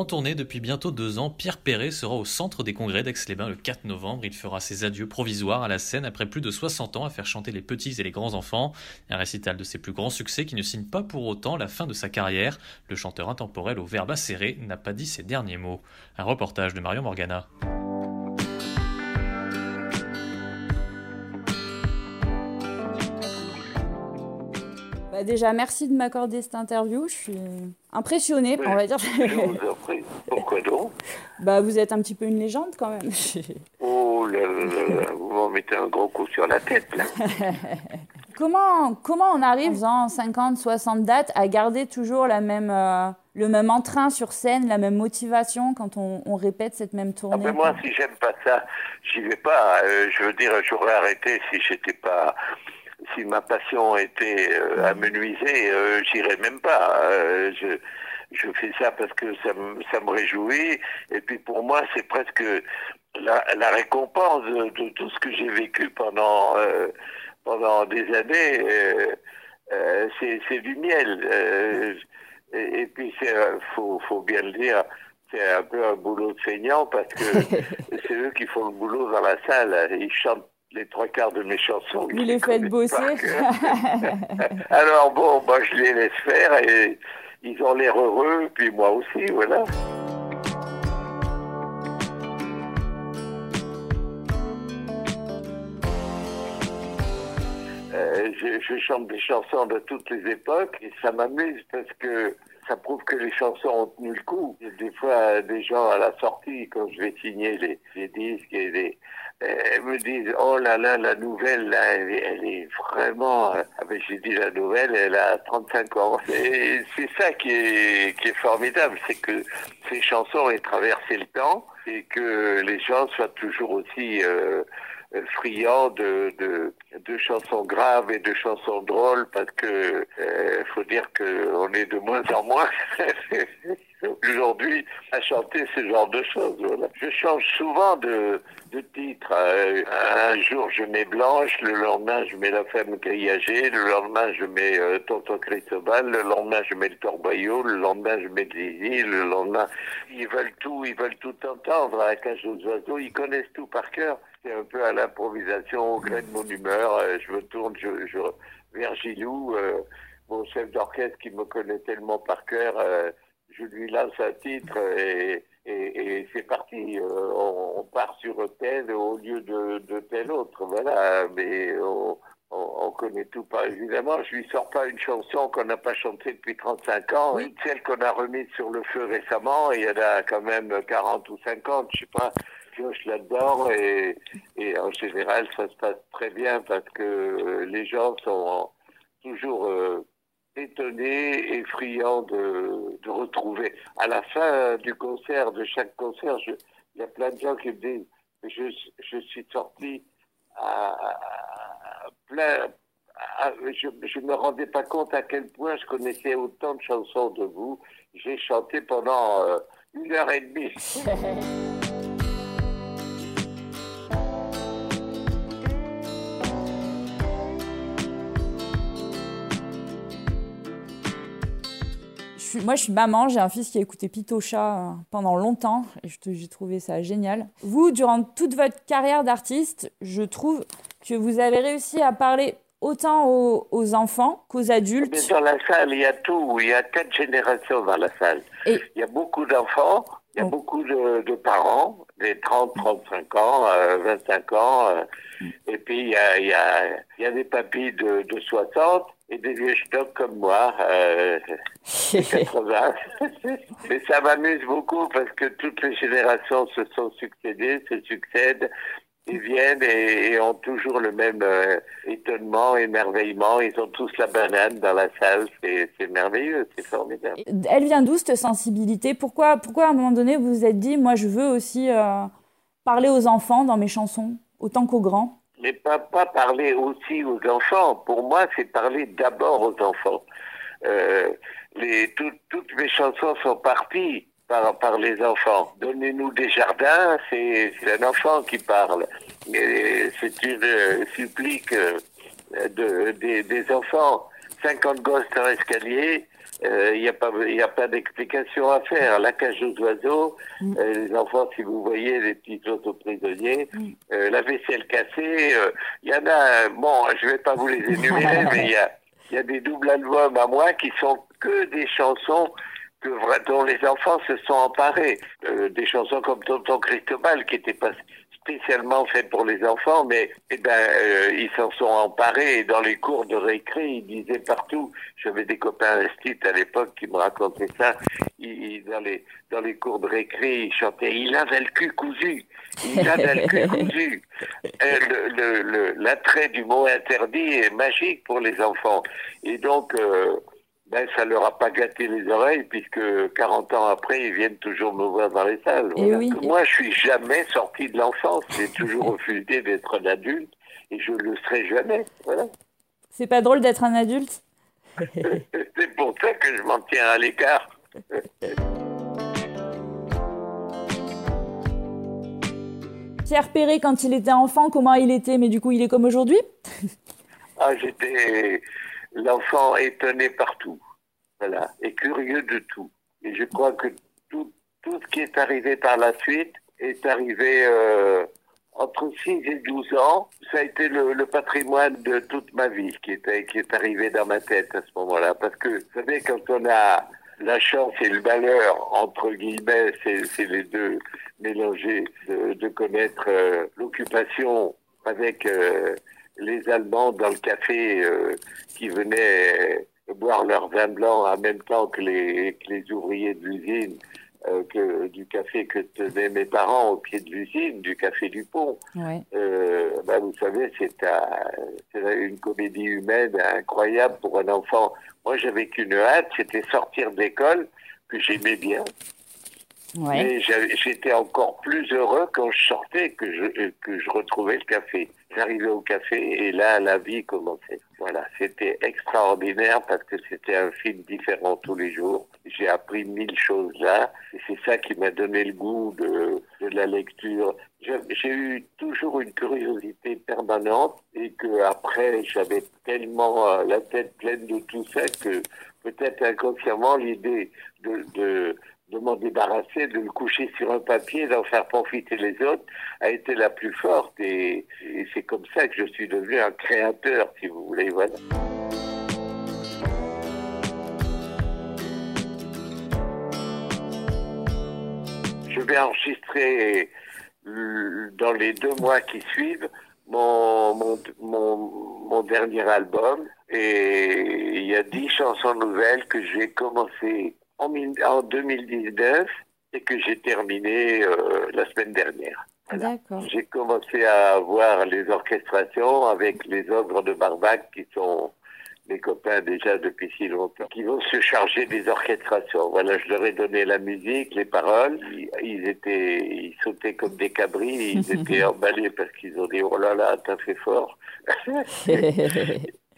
En tournée depuis bientôt deux ans, Pierre Perret sera au centre des congrès d'Aix-les-Bains le 4 novembre. Il fera ses adieux provisoires à la scène après plus de 60 ans à faire chanter les petits et les grands enfants. Un récital de ses plus grands succès qui ne signe pas pour autant la fin de sa carrière. Le chanteur intemporel au verbe acéré n'a pas dit ses derniers mots. Un reportage de Marion Morgana. Bah, déjà, merci de m'accorder cette interview. Je suis impressionnée, on va dire. Je vous en prie. Pourquoi donc? Bah, vous êtes un petit peu une légende quand même. Oh là là vous m'en mettez un gros coup sur la tête, là. comment, comment on arrive en 50, 60 dates à garder toujours la même, euh, le même entrain sur scène, la même motivation quand on, on répète cette même Ah tournée? ben moi, si j'aime pas ça, j'y vais pas. Euh, je veux dire, j'aurais arrêté si j'étais pas... Si ma passion était euh, à euh, j'irais même pas. Euh, je, je fais ça parce que ça me, ça me réjouit. Et puis pour moi, c'est presque la, la récompense de, de tout ce que j'ai vécu pendant, euh, pendant des années. C'est du miel. Et, et puis, faut, faut bien le dire, c'est un peu un boulot de feignant parce que c'est eux qui font le boulot dans la salle. Ils chantent les trois quarts de mes chansons. Vous les faites bosser. Alors bon, moi je les laisse faire et ils ont l'air heureux, puis moi aussi, voilà. Euh, je, je chante des chansons de toutes les époques et ça m'amuse parce que ça prouve que les chansons ont tenu le coup. Des fois, des gens à la sortie, quand je vais signer les, les disques, et les, euh, me disent Oh là là, la nouvelle, là, elle, est- vraiment. euh, Ah ben, j'ai dit la nouvelle, elle a 35 ans. Et c'est ça qui est, qui est formidable, c'est que ces chansons aient traversé le temps et que les gens soient toujours aussi. euh, euh, friand de, de, de chansons graves et de chansons drôles parce que euh, faut dire que on est de moins en moins aujourd'hui à chanter ce genre de choses. Voilà. Je change souvent de, de titre. Euh, un jour je mets Blanche, le lendemain je mets La femme grillagée, le lendemain je mets euh, Tonton Cristobal, le lendemain je mets le Torboyau, le lendemain je mets Zizi, le lendemain ils veulent tout, ils veulent tout entendre la cage aux oiseaux, ils connaissent tout par cœur. C'est un peu à l'improvisation, au gré de mon humeur. Euh, je me tourne je, vers Gilou, euh, mon chef d'orchestre qui me connaît tellement par cœur. Je lui lance un titre et, et, et c'est parti. Euh, on, on part sur tel au lieu de, de tel autre. Voilà, mais on, on, on connaît tout pas. Évidemment, je lui sors pas une chanson qu'on n'a pas chantée depuis 35 ans. Oui. Une celle qu'on a remise sur le feu récemment, il y en a quand même 40 ou 50, je sais pas. Pioche là-dedans et, et en général, ça se passe très bien parce que les gens sont toujours euh, étonnés et friands de, de retrouver. À la fin du concert, de chaque concert, il y a plein de gens qui me disent je, je suis sorti à, plein. je ne me rendais pas compte à quel point je connaissais autant de chansons de vous. J'ai chanté pendant euh, une heure et demie. suis- moi, je suis maman, j'ai un fils qui a écouté Pitocha euh, pendant longtemps et j'ai trouvé ça génial. Vous, durant toute votre carrière d'artiste, je trouve que vous avez réussi à parler autant aux, aux enfants qu'aux Mais adultes. dans la salle, il y a tout. Il y a quatre générations dans la salle. Et- Il y a beaucoup d'enfants, il y a Oh. beaucoup de, de parents, les 30, 35 ans, 25 ans. et puis, il y a, y, a, y a des papis de, de 60 et des vieux stocks comme moi, euh, 80. Mais ça m'amuse beaucoup parce que toutes les générations se sont succédées, se succèdent. Ils viennent et, ont toujours le même euh, étonnement, émerveillement. Ils ont tous la banane dans la salle. C'est merveilleux, c'est formidable. Elle vient d'où cette sensibilité? Pourquoi, pourquoi à un moment donné vous vous êtes dit, moi je veux aussi euh, parler aux enfants dans mes chansons, autant qu'aux grands? Mais pas, parler aussi aux enfants. Pour moi, c'est parler d'abord aux enfants. Euh, les, toutes mes chansons sont parties par, par les enfants. Donnez-nous des jardins, c'est un enfant qui parle. C'est une euh, supplique euh, de, des, des enfants. 50 gosses dans l'escalier, il euh, n'y a pas, y a pas d'explication à faire. La cage aux oiseaux, mm. euh, les enfants, si vous voyez les petits auto-prisonniers, mm. euh, la vaisselle cassée, il y en a, bon, je vais pas vous les énumérer, mais il y a, y a des doubles albums à moi qui sont que des chansons que, dont les enfants se sont emparés. des chansons comme Tonton Cristobal, qui était pas spécialement fait pour les enfants, mais eh ben, euh, ils s'en sont emparés et dans les cours de récré, ils disaient partout, j'avais des copains instituts à l'époque qui me racontaient ça, ils, dans, les, dans les cours de récré, ils chantaient « Il avait le cul cousu !» Il avait le cul cousu euh, L'attrait du mot interdit est magique pour les enfants. Et donc, euh, ben, ça leur a pas gâté les oreilles puisque 40 ans après, ils viennent toujours me voir dans les salles. Eh Moi, je suis jamais sorti de l'enfance. J'ai toujours refusé d'être un adulte et je le serai jamais. Voilà. C'est pas drôle d'être un adulte? C'est pour ça que je m'en tiens à l'écart. Pierre Perret, quand il était enfant, comment il était? Mais du coup, il est comme aujourd'hui? Ah, j'étais l'enfant étonné partout, voilà, et curieux de tout. Et je crois que tout, ce qui est arrivé par la suite est arrivé euh, entre 6 et 12 ans. Ça a été le, patrimoine de toute ma vie qui, est arrivé dans ma tête à ce moment-là. Parce que, vous savez, quand on a la chance et le malheur, entre guillemets, c'est les deux mélangés, de, de connaître euh, l'occupation avec... Euh, les Allemands dans le café euh, qui venaient boire leur vin blanc en même temps que les, les ouvriers de l'usine, euh, que du café que tenaient mes parents au pied de l'usine, du café du pont. Euh, ben vous savez, c'est une comédie humaine incroyable pour un enfant. Moi, j'avais qu'une hâte, c'était sortir d'école, que j'aimais bien. Mais j'étais encore plus heureux quand je sortais que je, que je retrouvais le café. J'arrivais au café et là, la vie commençait. Voilà, c'était extraordinaire parce que c'était un film différent tous les jours. J'ai appris mille choses là c'est ça qui m'a donné le goût de, de la lecture. J'ai eu toujours une curiosité permanente et que après j'avais tellement euh, la tête pleine de tout ça que peut-être inconsciemment l'idée de, de de m'en débarrasser, de le coucher sur un papier, d'en faire profiter les autres, a été la plus forte. Et, c'est comme ça que je suis devenu un créateur, si vous voulez. Voilà. Je vais enregistrer dans les deux mois qui suivent mon, mon, mon, mon dernier album et il y a dix chansons nouvelles que j'ai commencé en, 2019 et que j'ai terminé euh, la semaine dernière. J'ai commencé à voir les orchestrations avec les ogres de Barbac qui sont mes copains déjà depuis si longtemps, qui vont se charger des orchestrations. Voilà, je leur ai donné la musique, les paroles. Ils, étaient, ils sautaient comme des cabris, ils étaient emballés parce qu'ils ont dit oh là là, t'as fait fort.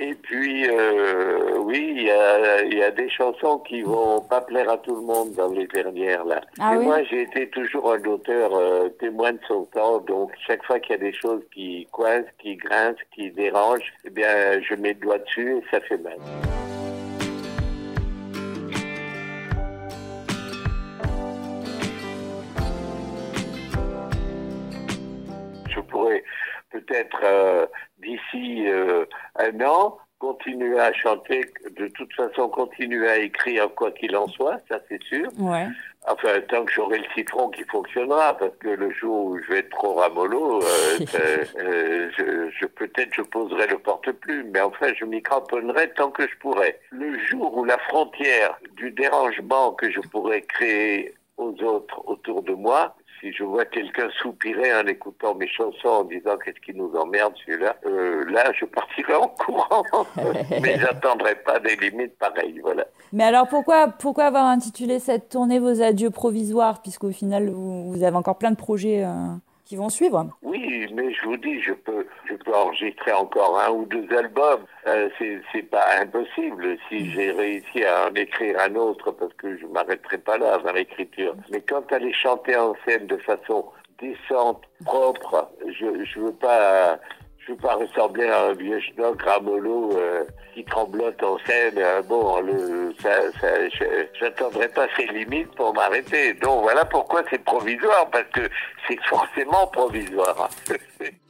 Et puis, euh, oui, il y a, y a, des chansons qui vont pas plaire à tout le monde dans les dernières, là. Ah Et moi, j'ai été toujours un auteur euh, témoin de son temps, donc chaque fois qu'il y a des choses qui coincent, qui grincent, qui dérangent, eh bien, je mets le doigt dessus et ça fait mal. Je pourrais peut-être euh, d'ici euh, un an continuer à chanter, de toute façon continuer à écrire quoi qu'il en soit, ça c'est sûr. Enfin, tant que j'aurai le citron qui fonctionnera, parce que le jour où je vais être trop ramollo, euh, euh, je, je peut-être je poserai le porte-plume, mais enfin, je m'y cramponnerai tant que je pourrai. Le jour où la frontière du dérangement que je pourrais créer aux autres autour de moi, si je vois quelqu'un soupirer en écoutant mes chansons en disant qu'est-ce qui nous emmerde celui-là, euh, là je partirai en courant, mais j'attendrai pas des limites pareilles, voilà. Mais alors pourquoi, pourquoi avoir intitulé cette tournée vos adieux provisoires, puisqu'au final vous, vous avez encore plein de projets euh, qui vont suivre. Oui, mais je vous dis, je peux, je peux enregistrer encore un ou deux albums. Euh, c'est, pas impossible si j'ai réussi à en écrire un autre, parce que je m'arrêterai pas là dans l'écriture. Mais quant à les chanter en scène de façon décente, propre, je, je veux pas, je veux pas ressembler à un vieux schnock ramolo euh, qui tremblote en scène. Euh, bon, le, ça, j'attendrai pas ces limites pour m'arrêter. Donc voilà pourquoi c'est provisoire, parce que c'est forcément provisoire.